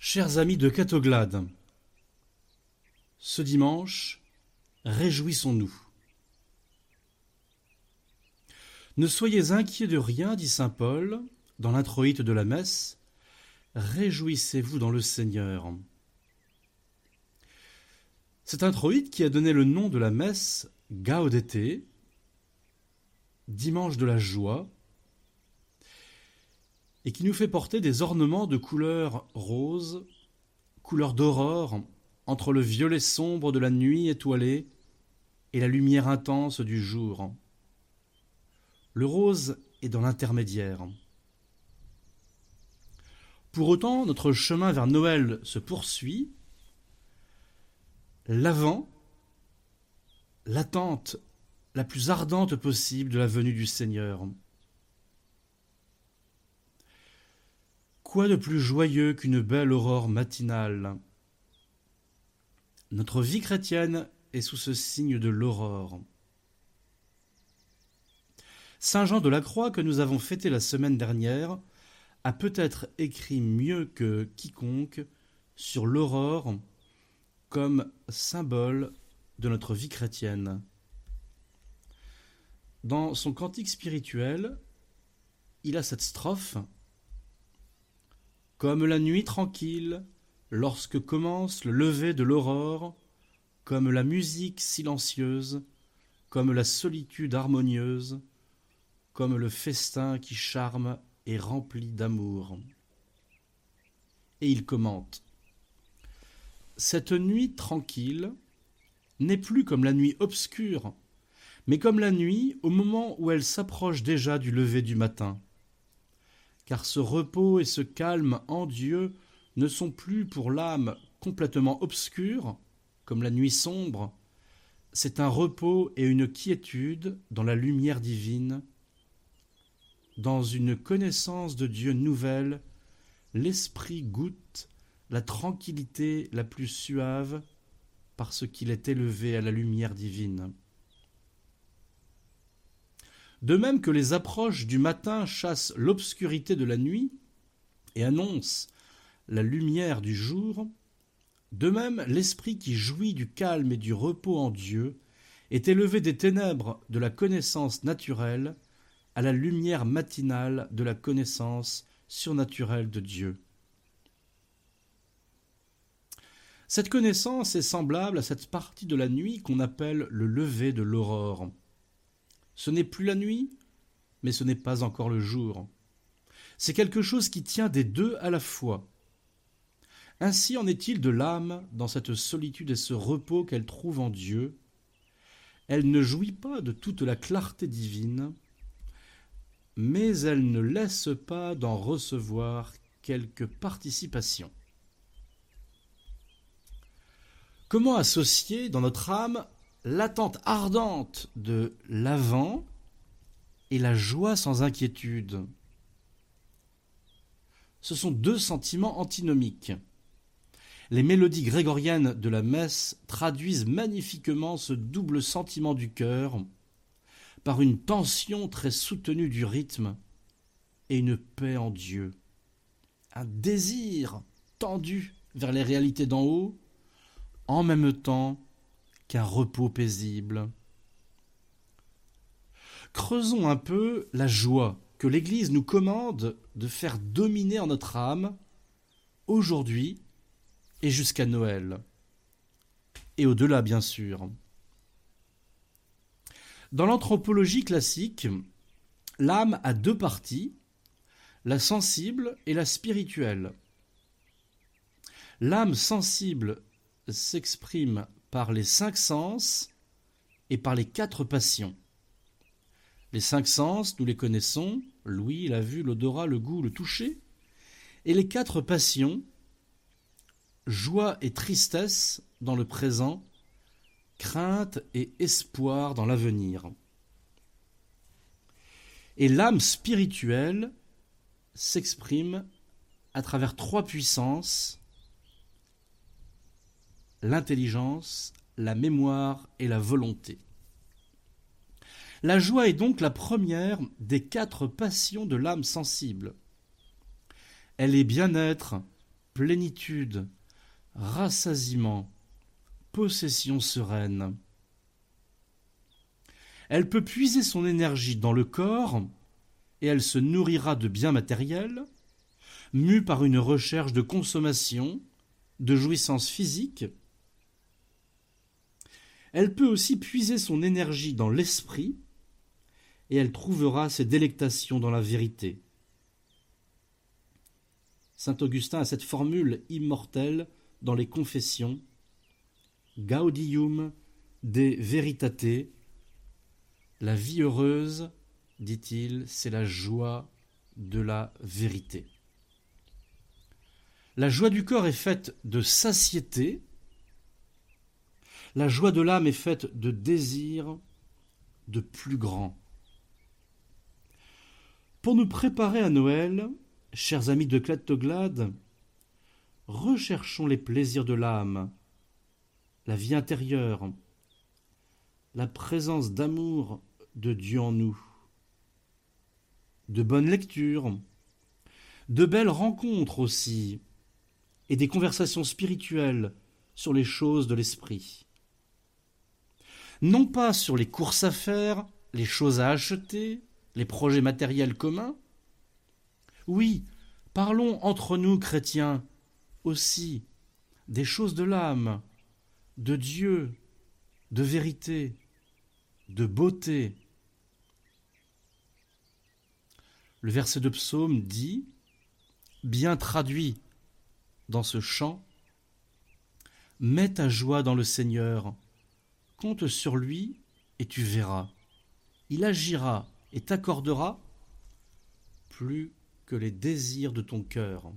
Chers amis de Catoglade, ce dimanche, réjouissons-nous. Ne soyez inquiets de rien, dit saint Paul, dans l'introïte de la messe, réjouissez-vous dans le Seigneur. Cet introïte qui a donné le nom de la messe Gaudete, dimanche de la joie, et qui nous fait porter des ornements de couleur rose, couleur d'aurore, entre le violet sombre de la nuit étoilée et la lumière intense du jour. Le rose est dans l'intermédiaire. Pour autant, notre chemin vers Noël se poursuit. L'avant, l'attente la plus ardente possible de la venue du Seigneur. Quoi de plus joyeux qu'une belle aurore matinale? Notre vie chrétienne est sous ce signe de l'aurore. Saint Jean de la Croix, que nous avons fêté la semaine dernière, a peut-être écrit mieux que quiconque sur l'aurore comme symbole de notre vie chrétienne. Dans son cantique spirituel, il a cette strophe Comme la nuit tranquille, lorsque commence le lever de l'aurore, comme la musique silencieuse, comme la solitude harmonieuse, comme le festin qui charme et remplit d'amour. Et il commente Cette nuit tranquille n'est plus comme la nuit obscure mais comme la nuit, au moment où elle s'approche déjà du lever du matin. Car ce repos et ce calme en Dieu ne sont plus pour l'âme complètement obscurs, comme la nuit sombre, c'est un repos et une quiétude dans la lumière divine, dans une connaissance de Dieu nouvelle, l'esprit goûte la tranquillité la plus suave parce qu'il est élevé à la lumière divine. De même que les approches du matin chassent l'obscurité de la nuit et annoncent la lumière du jour, de même l'esprit qui jouit du calme et du repos en Dieu est élevé des ténèbres de la connaissance naturelle à la lumière matinale de la connaissance surnaturelle de Dieu. Cette connaissance est semblable à cette partie de la nuit qu'on appelle le lever de l'aurore. Ce n'est plus la nuit, mais ce n'est pas encore le jour. C'est quelque chose qui tient des deux à la fois. Ainsi en est-il de l'âme dans cette solitude et ce repos qu'elle trouve en Dieu. Elle ne jouit pas de toute la clarté divine, mais elle ne laisse pas d'en recevoir quelque participation. Comment associer dans notre âme l'attente ardente de l'avant et la joie sans inquiétude. Ce sont deux sentiments antinomiques. Les mélodies grégoriennes de la messe traduisent magnifiquement ce double sentiment du cœur par une tension très soutenue du rythme et une paix en Dieu, un désir tendu vers les réalités d'en haut, en même temps qu'un repos paisible. Creusons un peu la joie que l'Église nous commande de faire dominer en notre âme aujourd'hui et jusqu'à Noël, et au-delà bien sûr. Dans l'anthropologie classique, l'âme a deux parties, la sensible et la spirituelle. L'âme sensible s'exprime par les cinq sens et par les quatre passions. Les cinq sens, nous les connaissons, l'ouïe, la vue, l'odorat, le goût, le toucher, et les quatre passions, joie et tristesse dans le présent, crainte et espoir dans l'avenir. Et l'âme spirituelle s'exprime à travers trois puissances l'intelligence, la mémoire et la volonté. La joie est donc la première des quatre passions de l'âme sensible. Elle est bien-être, plénitude, rassasiement, possession sereine. Elle peut puiser son énergie dans le corps et elle se nourrira de biens matériels, mue par une recherche de consommation, de jouissance physique. Elle peut aussi puiser son énergie dans l'esprit et elle trouvera ses délectations dans la vérité. Saint Augustin a cette formule immortelle dans les Confessions Gaudium de Veritate. La vie heureuse, dit-il, c'est la joie de la vérité. La joie du corps est faite de satiété, la joie de l'âme est faite de désir de plus grand. Pour nous préparer à Noël, chers amis de Clettoglade, recherchons les plaisirs de l'âme, la vie intérieure, la présence d'amour de Dieu en nous, de bonnes lectures, de belles rencontres aussi, et des conversations spirituelles sur les choses de l'esprit. Non pas sur les courses à faire, les choses à acheter, les projets matériels communs. Oui, parlons entre nous, chrétiens, aussi des choses de l'âme, de Dieu, de vérité, de beauté. Le verset de psaume dit, bien traduit dans ce chant, Mets ta joie dans le Seigneur, compte sur lui et tu verras. Il agira et t'accordera plus que les désirs de ton cœur.